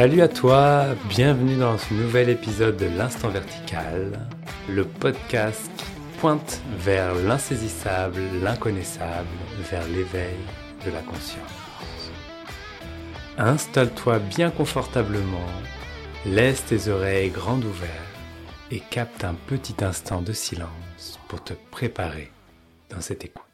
Salut à toi, bienvenue dans ce nouvel épisode de l'Instant Vertical, le podcast qui pointe vers l'insaisissable, l'inconnaissable, vers l'éveil de la conscience. Installe-toi bien confortablement, laisse tes oreilles grandes ouvertes et capte un petit instant de silence pour te préparer dans cette écoute.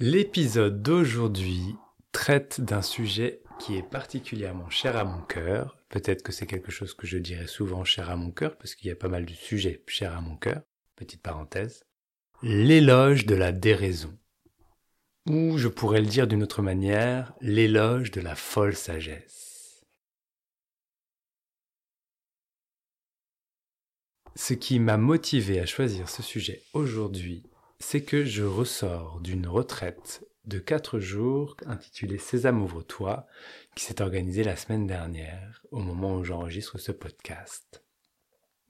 L'épisode d'aujourd'hui traite d'un sujet qui est particulièrement cher à mon cœur. Peut-être que c'est quelque chose que je dirais souvent cher à mon cœur, parce qu'il y a pas mal de sujets chers à mon cœur. Petite parenthèse. L'éloge de la déraison. Ou je pourrais le dire d'une autre manière, l'éloge de la folle sagesse. Ce qui m'a motivé à choisir ce sujet aujourd'hui, c'est que je ressors d'une retraite de quatre jours intitulée Sésame ouvre-toi, qui s'est organisée la semaine dernière, au moment où j'enregistre ce podcast.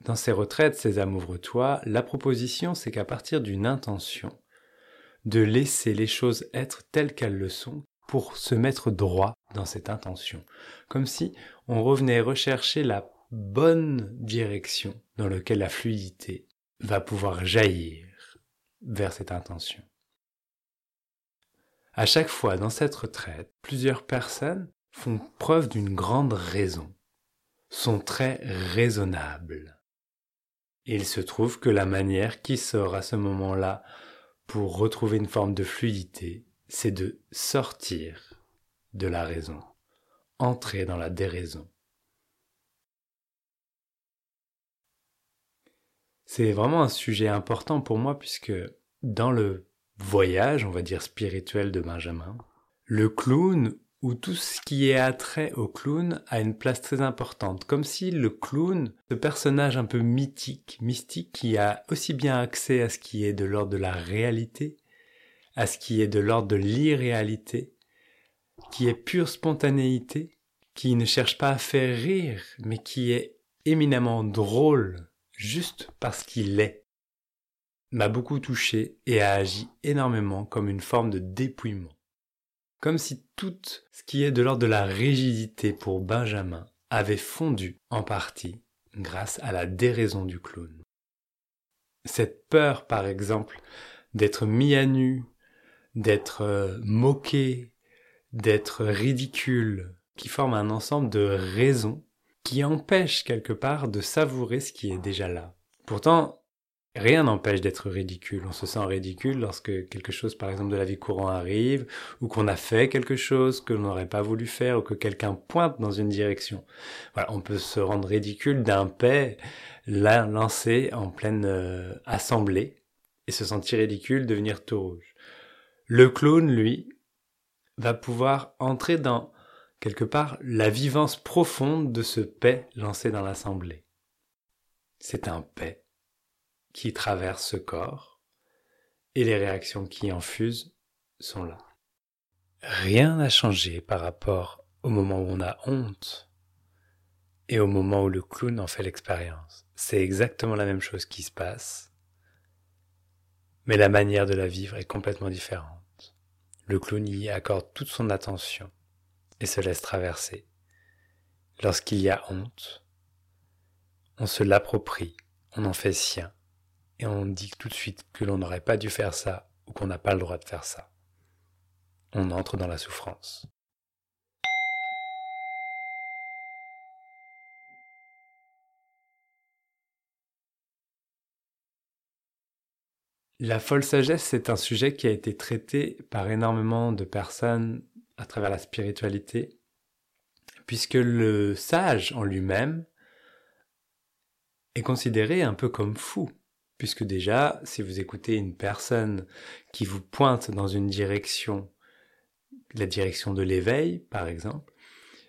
Dans ces retraites Sésame ouvre-toi, la proposition c'est qu'à partir d'une intention, de laisser les choses être telles qu'elles le sont pour se mettre droit dans cette intention, comme si on revenait rechercher la bonne direction dans laquelle la fluidité va pouvoir jaillir vers cette intention. À chaque fois dans cette retraite, plusieurs personnes font preuve d'une grande raison, sont très raisonnables. il se trouve que la manière qui sort à ce moment-là pour retrouver une forme de fluidité, c'est de sortir de la raison, entrer dans la déraison. C'est vraiment un sujet important pour moi puisque dans le voyage, on va dire spirituel de Benjamin, le clown ou tout ce qui est attrait au clown a une place très importante, comme si le clown, ce personnage un peu mythique, mystique, qui a aussi bien accès à ce qui est de l'ordre de la réalité, à ce qui est de l'ordre de l'irréalité, qui est pure spontanéité, qui ne cherche pas à faire rire, mais qui est éminemment drôle juste parce qu'il est, m'a beaucoup touché et a agi énormément comme une forme de dépouillement. Comme si tout ce qui est de l'ordre de la rigidité pour Benjamin avait fondu en partie grâce à la déraison du clown. Cette peur, par exemple, d'être mis à nu, d'être euh, moqué, d'être ridicule, qui forme un ensemble de raisons qui empêche quelque part de savourer ce qui est déjà là. Pourtant, rien n'empêche d'être ridicule. On se sent ridicule lorsque quelque chose, par exemple, de la vie courante arrive, ou qu'on a fait quelque chose que l'on n'aurait pas voulu faire, ou que quelqu'un pointe dans une direction. Voilà, on peut se rendre ridicule d'un paix lancé en pleine euh, assemblée, et se sentir ridicule, devenir tout rouge. Le clown, lui, va pouvoir entrer dans quelque part la vivance profonde de ce paix lancé dans l'assemblée. C'est un paix qui traverse ce corps et les réactions qui en fusent sont là. Rien n'a changé par rapport au moment où on a honte et au moment où le clown en fait l'expérience. C'est exactement la même chose qui se passe, mais la manière de la vivre est complètement différente. Le clown y accorde toute son attention et se laisse traverser. Lorsqu'il y a honte, on se l'approprie, on en fait sien, et on dit tout de suite que l'on n'aurait pas dû faire ça ou qu'on n'a pas le droit de faire ça. On entre dans la souffrance. La folle sagesse, c'est un sujet qui a été traité par énormément de personnes à travers la spiritualité, puisque le sage en lui-même est considéré un peu comme fou, puisque déjà, si vous écoutez une personne qui vous pointe dans une direction, la direction de l'éveil, par exemple,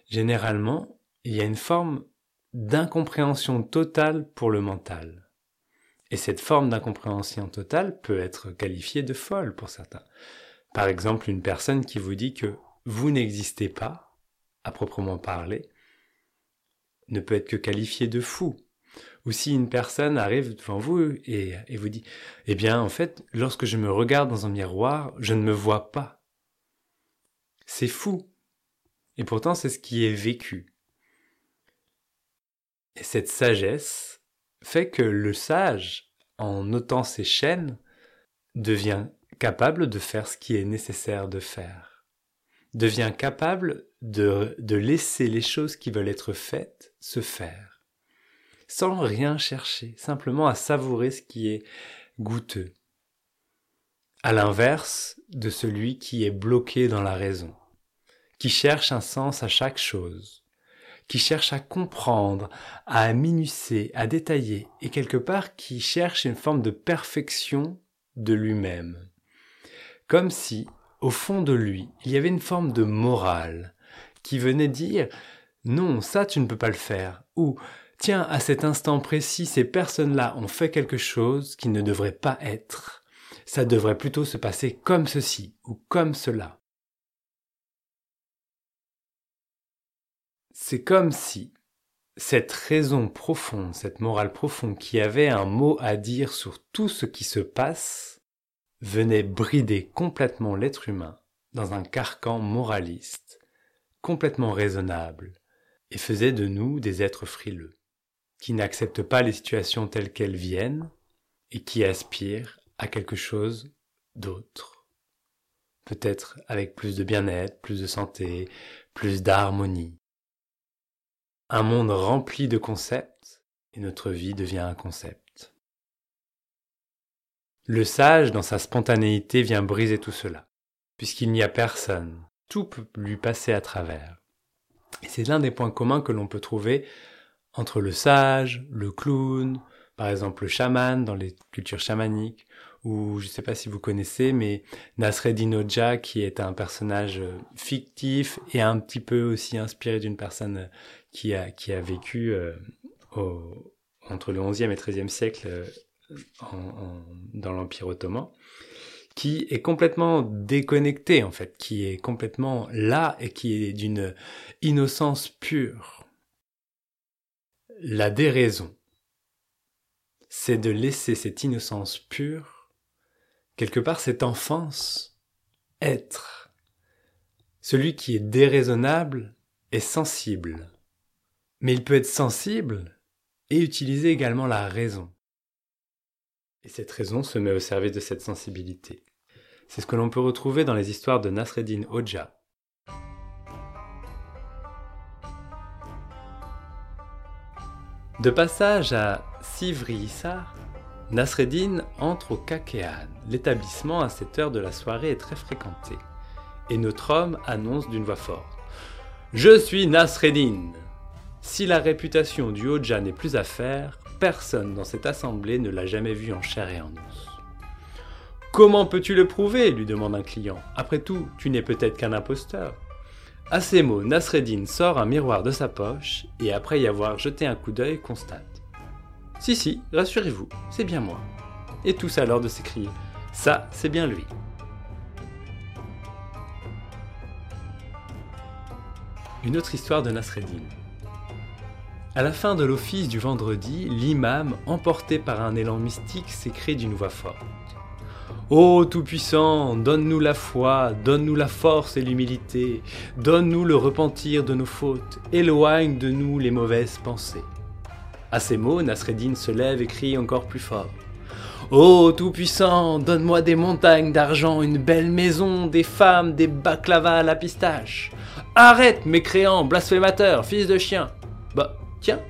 généralement, il y a une forme d'incompréhension totale pour le mental. Et cette forme d'incompréhension totale peut être qualifiée de folle pour certains. Par exemple, une personne qui vous dit que vous n'existez pas, à proprement parler, ne peut être que qualifié de fou. Ou si une personne arrive devant vous et, vous dit, eh bien, en fait, lorsque je me regarde dans un miroir, je ne me vois pas. C'est fou. Et pourtant, c'est ce qui est vécu. Et cette sagesse fait que le sage, en ôtant ses chaînes, devient capable de faire ce qui est nécessaire de faire, devient capable de, de laisser les choses qui veulent être faites se faire, sans rien chercher, simplement à savourer ce qui est goûteux, à l'inverse de celui qui est bloqué dans la raison, qui cherche un sens à chaque chose, qui cherche à comprendre, à minucer, à détailler, et quelque part qui cherche une forme de perfection de lui-même. Comme si, au fond de lui, il y avait une forme de morale qui venait dire non, ça tu ne peux pas le faire, ou tiens, à cet instant précis, ces personnes-là ont fait quelque chose qui ne devrait pas être. Ça devrait plutôt se passer comme ceci ou comme cela. C'est comme si cette raison profonde, cette morale profonde qui avait un mot à dire sur tout ce qui se passe, venait brider complètement l'être humain dans un carcan moraliste, complètement raisonnable, et faisait de nous des êtres frileux, qui n'acceptent pas les situations telles qu'elles viennent et qui aspirent à quelque chose d'autre. Peut-être avec plus de bien-être, plus de santé, plus d'harmonie. Un monde rempli de concepts et notre vie devient un concept. Le sage, dans sa spontanéité, vient briser tout cela, puisqu'il n'y a personne, tout peut lui passer à travers. C'est l'un des points communs que l'on peut trouver entre le sage, le clown, par exemple le chaman dans les cultures chamaniques, ou je ne sais pas si vous connaissez, mais Nasreddin Hoja qui est un personnage fictif et un petit peu aussi inspiré d'une personne qui a, qui vécu euh, entre le XIe et XIIIe siècle euh, en, dans l'Empire ottoman, qui est complètement déconnecté en fait, qui est complètement là et qui est d'une innocence pure. La déraison, c'est de laisser cette innocence pure, quelque part cette enfance, être. Celui qui est déraisonnable est sensible. Mais il peut être sensible et utiliser également la raison. Et cette raison se met au service de cette sensibilité. C'est ce que l'on peut retrouver dans les histoires de Nasreddin Hoja. De passage à Sivri Nasreddin entre au Kakean. L'établissement à cette heure de la soirée est très fréquenté. Et notre homme annonce d'une voix forte Je suis Nasreddin si la réputation du Hoja n'est plus à faire, personne dans cette assemblée ne l'a jamais vu en chair et en os. Comment peux-tu le prouver? lui demande un client. Après tout, tu n'es peut-être qu'un imposteur. À ces mots, Nasreddin sort un miroir de sa poche et après y avoir jeté un coup d'œil, constate. Si, si, rassurez-vous, c'est bien moi. Et tous alors de s'écrier Ça, c'est bien lui. Une autre histoire de Nasreddin. À la fin de l'office du vendredi, l'imam, emporté par un élan mystique, s'écrie d'une voix forte. Ô Tout-Puissant, donne-nous la foi, donne-nous la force et l'humilité, donne-nous le repentir de nos fautes, éloigne de nous les mauvaises pensées. À ces mots, Nasreddin se lève et crie encore plus fort. Ô Tout-Puissant, donne-moi des montagnes d'argent, une belle maison, des femmes, des baklava à la pistache. Arrête, mécréant, blasphémateur, fils de chien. Bah, Tiens,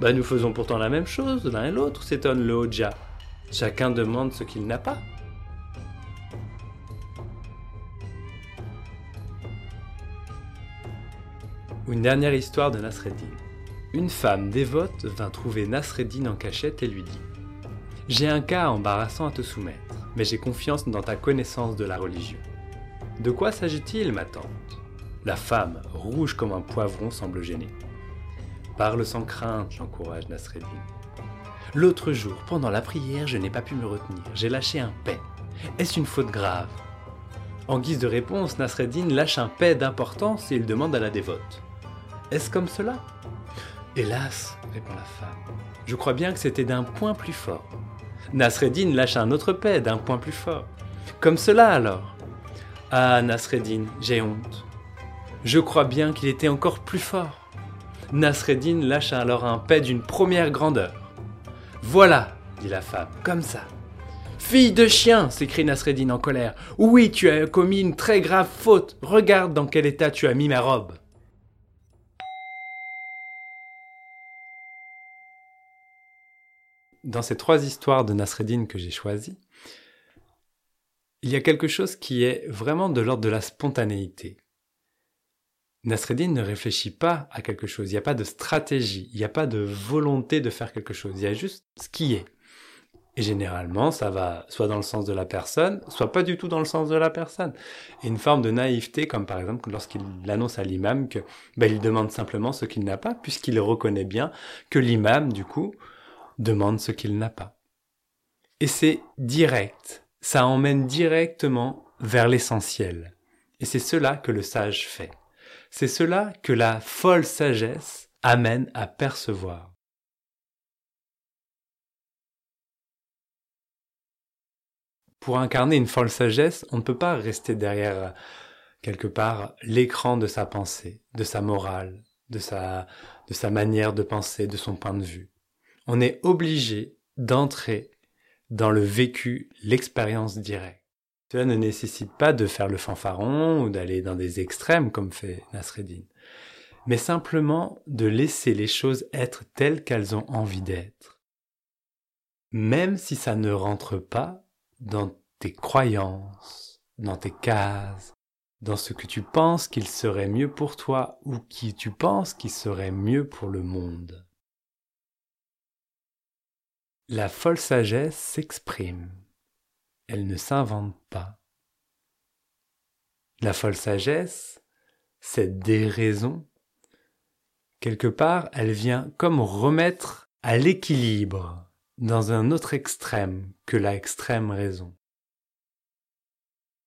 bah nous faisons pourtant la même chose l'un et l'autre, s'étonne le Hoja. Chacun demande ce qu'il n'a pas. Une dernière histoire de Nasreddin. Une femme dévote vint trouver Nasreddin en cachette et lui dit J'ai un cas embarrassant à te soumettre, mais j'ai confiance dans ta connaissance de la religion. De quoi s'agit-il, ma tante? La femme, rouge comme un poivron, semble gênée. Parle sans crainte, l'encourage Nasreddin. L'autre jour, pendant la prière, je n'ai pas pu me retenir. J'ai lâché un paix. Est-ce une faute grave? En guise de réponse, Nasreddin lâche un paix d'importance et il demande à la dévote. Est-ce comme cela? Hélas, répond la femme. Je crois bien que c'était d'un point plus fort. Nasreddin lâcha un autre paix d'un point plus fort. Comme cela alors? Ah, Nasreddin, j'ai honte. Je crois bien qu'il était encore plus fort. Nasreddin lâcha alors un paix d'une première grandeur. Voilà, dit la femme, comme ça. Fille de chien s'écrie Nasreddin en colère. Oui, tu as commis une très grave faute. Regarde dans quel état tu as mis ma robe. Dans ces trois histoires de Nasreddin que j'ai choisies, il y a quelque chose qui est vraiment de l'ordre de la spontanéité. Nasreddin ne réfléchit pas à quelque chose, il n'y a pas de stratégie, il n'y a pas de volonté de faire quelque chose, il y a juste ce qui est. Et généralement, ça va soit dans le sens de la personne, soit pas du tout dans le sens de la personne. Et une forme de naïveté, comme par exemple lorsqu'il annonce à l'imam que ben, il demande simplement ce qu'il n'a pas, puisqu'il reconnaît bien que l'imam, du coup, demande ce qu'il n'a pas. Et c'est direct, ça emmène directement vers l'essentiel. Et c'est cela que le sage fait. C'est cela que la folle sagesse amène à percevoir. Pour incarner une folle sagesse, on ne peut pas rester derrière quelque part l'écran de sa pensée, de sa morale, de sa, de sa manière de penser, de son point de vue. On est obligé d'entrer dans le vécu, l'expérience directe. Cela ne nécessite pas de faire le fanfaron ou d'aller dans des extrêmes comme fait Nasreddin, mais simplement de laisser les choses être telles qu'elles ont envie d'être. Même si ça ne rentre pas dans tes croyances, dans tes cases, dans ce que tu penses qu'il serait mieux pour toi ou qui tu penses qu'il serait mieux pour le monde. La folle sagesse s'exprime. Elle ne s'invente pas. La folle sagesse, cette déraison, quelque part, elle vient comme remettre à l'équilibre dans un autre extrême que la extrême raison.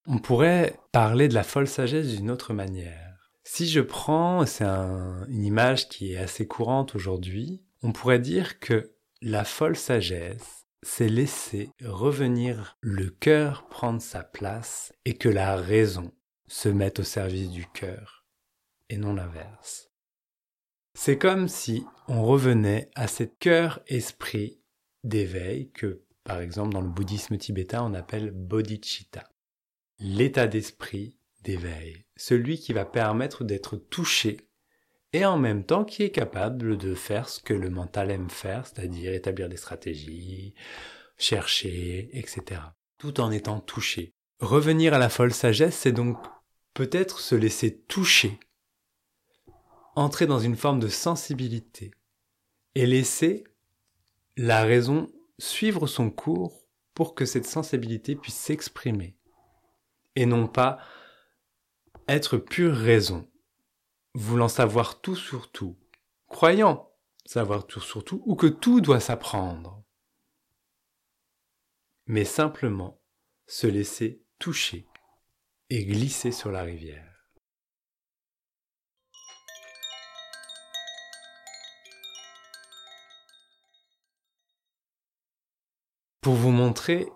On pourrait parler de la folle sagesse d'une autre manière. Si je prends, c'est une image qui est assez courante aujourd'hui, on pourrait dire que la folle sagesse, c'est laisser revenir le cœur prendre sa place et que la raison se mette au service du cœur et non l'inverse. C'est comme si on revenait à cet cœur-esprit d'éveil que, par exemple, dans le bouddhisme tibétain, on appelle bodhicitta. L'état d'esprit d'éveil, celui qui va permettre d'être touché et en même temps qui est capable de faire ce que le mental aime faire, c'est-à-dire établir des stratégies, chercher, etc. Tout en étant touché. Revenir à la folle sagesse, c'est donc peut-être se laisser toucher, entrer dans une forme de sensibilité et laisser la raison suivre son cours pour que cette sensibilité puisse s'exprimer et non pas être pure raison voulant savoir tout sur tout, croyant savoir tout sur tout, ou que tout doit s'apprendre, mais simplement se laisser toucher et glisser sur la rivière. Pour vous montrer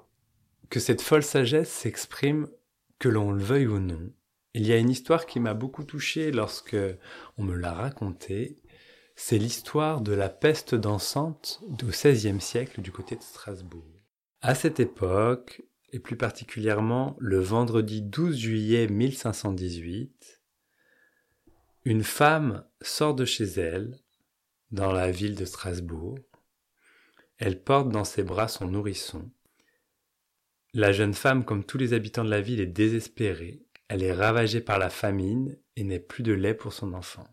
que cette folle sagesse s'exprime que l'on le veuille ou non, il y a une histoire qui m'a beaucoup touché lorsque on me l'a racontée. C'est l'histoire de la peste dansante du XVIe siècle du côté de Strasbourg. À cette époque, et plus particulièrement le vendredi 12 juillet 1518, une femme sort de chez elle, dans la ville de Strasbourg. Elle porte dans ses bras son nourrisson. La jeune femme, comme tous les habitants de la ville, est désespérée. Elle est ravagée par la famine et n'est plus de lait pour son enfant.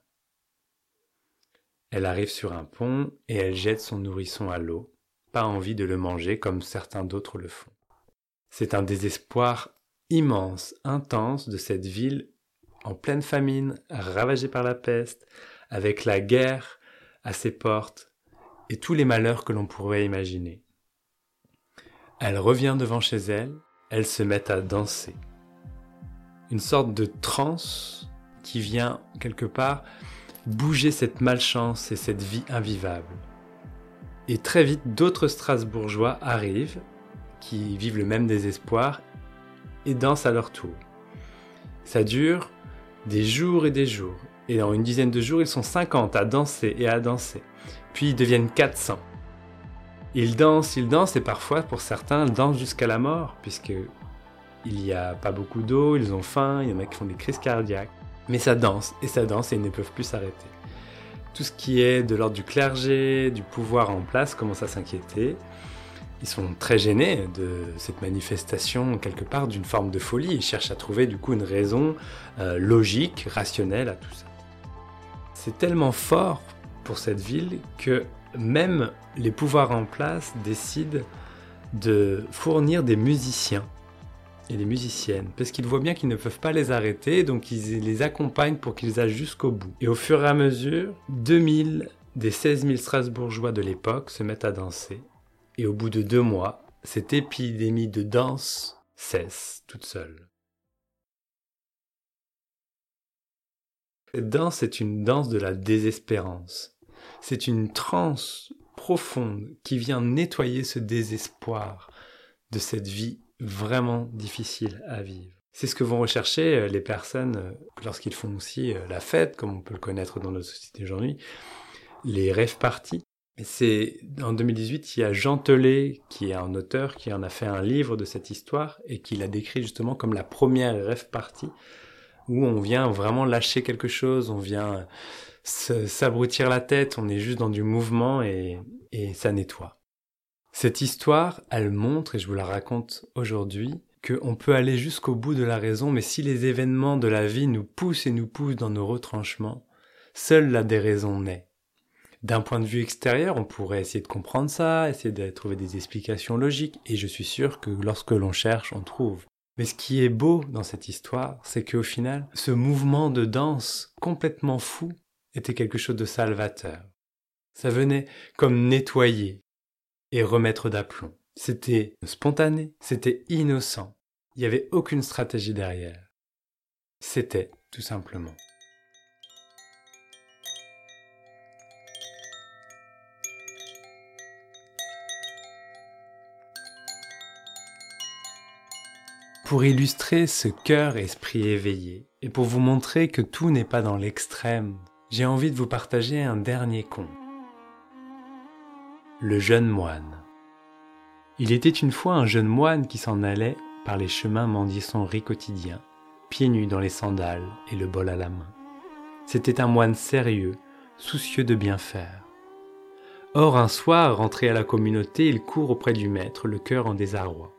Elle arrive sur un pont et elle jette son nourrisson à l'eau, pas envie de le manger comme certains d'autres le font. C'est un désespoir immense, intense de cette ville en pleine famine, ravagée par la peste, avec la guerre à ses portes et tous les malheurs que l'on pourrait imaginer. Elle revient devant chez elle, elle se met à danser une sorte de transe qui vient quelque part bouger cette malchance et cette vie invivable. Et très vite, d'autres Strasbourgeois arrivent, qui vivent le même désespoir, et dansent à leur tour. Ça dure des jours et des jours. Et en une dizaine de jours, ils sont 50 à danser et à danser. Puis ils deviennent 400. Ils dansent, ils dansent, et parfois, pour certains, dansent jusqu'à la mort, puisque il n'y a pas beaucoup d'eau, ils ont faim, il y en a qui font des crises cardiaques. Mais ça danse, et ça danse, et ils ne peuvent plus s'arrêter. Tout ce qui est de l'ordre du clergé, du pouvoir en place, commence à s'inquiéter. Ils sont très gênés de cette manifestation, quelque part, d'une forme de folie. Ils cherchent à trouver, du coup, une raison euh, logique, rationnelle à tout ça. C'est tellement fort pour cette ville que même les pouvoirs en place décident de fournir des musiciens et des musiciennes, parce qu'ils voient bien qu'ils ne peuvent pas les arrêter, donc ils les accompagnent pour qu'ils aillent jusqu'au bout. Et au fur et à mesure, 2000 des 16 000 Strasbourgeois de l'époque se mettent à danser, et au bout de deux mois, cette épidémie de danse cesse toute seule. Cette danse est une danse de la désespérance. C'est une transe profonde qui vient nettoyer ce désespoir de cette vie vraiment difficile à vivre. C'est ce que vont rechercher euh, les personnes euh, lorsqu'ils font aussi euh, la fête, comme on peut le connaître dans notre société aujourd'hui, les rêves parties. C'est en 2018, il y a Jean Telet, qui est un auteur, qui en a fait un livre de cette histoire et qui l'a décrit justement comme la première rêve partie, où on vient vraiment lâcher quelque chose, on vient s'abrutir la tête, on est juste dans du mouvement et, et ça nettoie. Cette histoire, elle montre, et je vous la raconte aujourd'hui, qu'on peut aller jusqu'au bout de la raison, mais si les événements de la vie nous poussent et nous poussent dans nos retranchements, seule la déraison naît. D'un point de vue extérieur, on pourrait essayer de comprendre ça, essayer de trouver des explications logiques, et je suis sûr que lorsque l'on cherche, on trouve. Mais ce qui est beau dans cette histoire, c'est qu'au final, ce mouvement de danse complètement fou était quelque chose de salvateur. Ça venait comme nettoyer, et remettre d'aplomb. C'était spontané, c'était innocent. Il n'y avait aucune stratégie derrière. C'était tout simplement. Pour illustrer ce cœur-esprit éveillé, et pour vous montrer que tout n'est pas dans l'extrême, j'ai envie de vous partager un dernier conte. Le jeune moine. Il était une fois un jeune moine qui s'en allait par les chemins mendier son riz quotidien, pieds nus dans les sandales et le bol à la main. C'était un moine sérieux, soucieux de bien faire. Or, un soir, rentré à la communauté, il court auprès du maître, le cœur en désarroi.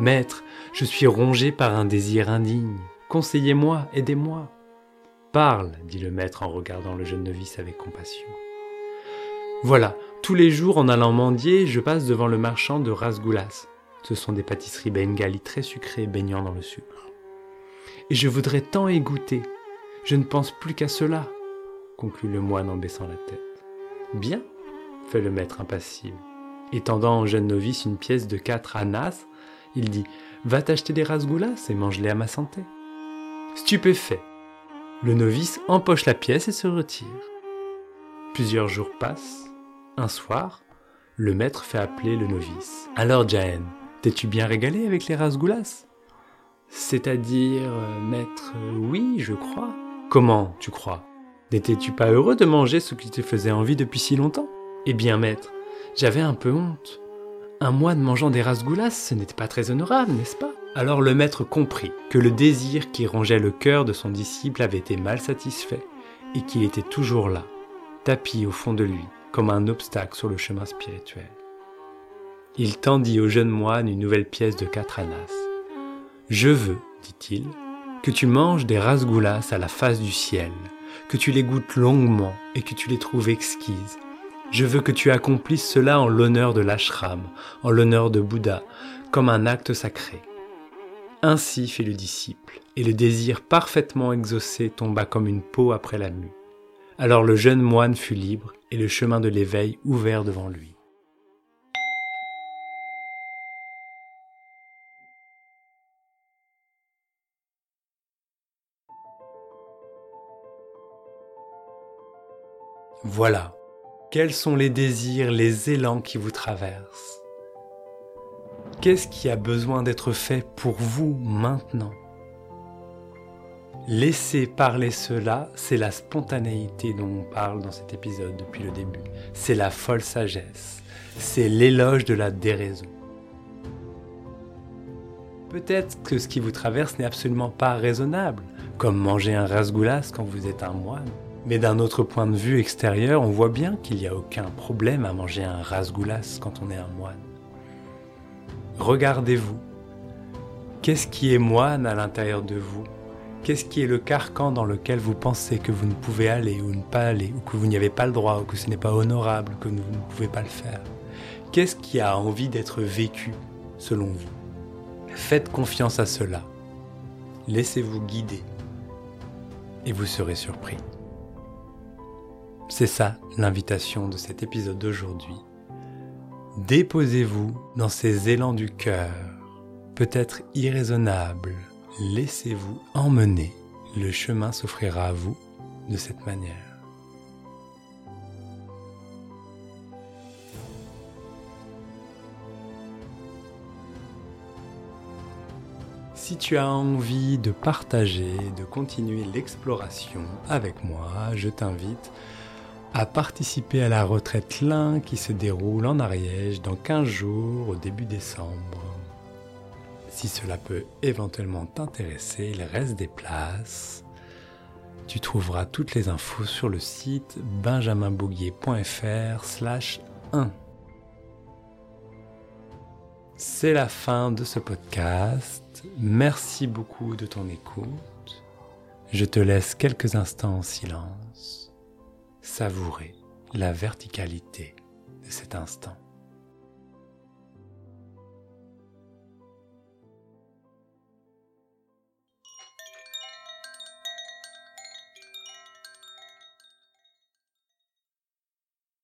Maître, je suis rongé par un désir indigne. Conseillez-moi, aidez-moi. Parle, dit le maître en regardant le jeune novice avec compassion. Voilà, tous les jours en allant mendier, je passe devant le marchand de rasgoulas. Ce sont des pâtisseries bengali très sucrées baignant dans le sucre. Et je voudrais tant y. Je ne pense plus qu'à cela, conclut le moine en baissant la tête. Bien, fait le maître impassible. Et tendant au jeune novice une pièce de quatre anas, il dit Va t'acheter des rasgoulas et mange-les à ma santé. Stupéfait, le novice empoche la pièce et se retire. Plusieurs jours passent, un soir, le maître fait appeler le novice. Alors, Jaen, t'es-tu bien régalé avec les rasgoulas C'est-à-dire, euh, maître, euh, oui, je crois. Comment, tu crois? N'étais-tu pas heureux de manger ce qui te faisait envie depuis si longtemps? Eh bien, maître, j'avais un peu honte. Un moine mangeant des rasgoulas, ce n'était pas très honorable, n'est-ce pas? Alors le maître comprit que le désir qui rongeait le cœur de son disciple avait été mal satisfait et qu'il était toujours là, tapis au fond de lui, comme un obstacle sur le chemin spirituel. Il tendit au jeune moine une nouvelle pièce de quatre anas. Je veux, dit-il, que tu manges des rasgoulas à la face du ciel, que tu les goûtes longuement et que tu les trouves exquises. Je veux que tu accomplisses cela en l'honneur de l'ashram, en l'honneur de Bouddha, comme un acte sacré. Ainsi fit le disciple, et le désir parfaitement exaucé tomba comme une peau après la mue. Alors le jeune moine fut libre et le chemin de l'éveil ouvert devant lui. Voilà, Quels sont les désirs, les élans qui vous traversent? Qu'est-ce qui a besoin d'être fait pour vous maintenant? Laissez parler cela, c'est la spontanéité dont on parle dans cet épisode depuis le début. C'est la folle sagesse. C'est l'éloge de la déraison. Peut-être que ce qui vous traverse n'est absolument pas raisonnable, comme manger un rasgoulas quand vous êtes un moine. Mais d'un autre point de vue extérieur, on voit bien qu'il n'y a aucun problème à manger un rasgoulas quand on est un moine. Regardez-vous. Qu'est-ce qui est moine à l'intérieur de vous? Qu'est-ce qui est le carcan dans lequel vous pensez que vous ne pouvez aller ou ne pas aller, ou que vous n'y avez pas le droit, ou que ce n'est pas honorable, que vous ne pouvez pas le faire? Qu'est-ce qui a envie d'être vécu selon vous? Faites confiance à cela. Laissez-vous guider. Et vous serez surpris. C'est ça l'invitation de cet épisode d'aujourd'hui. Déposez-vous dans ces élans du cœur, peut-être irraisonnables. Laissez-vous emmener. Le chemin s'offrira à vous de cette manière. Si tu as envie de partager, de continuer l'exploration avec moi, je t'invite à participer à la retraite Lin qui se déroule en Ariège dans 15 jours au début décembre. Si cela peut éventuellement t'intéresser, il reste des places. Tu trouveras toutes les infos sur le site benjaminbouguier.fr slash 1. C'est la fin de ce podcast. Merci beaucoup de ton écoute. Je te laisse quelques instants en silence savourer la verticalité de cet instant.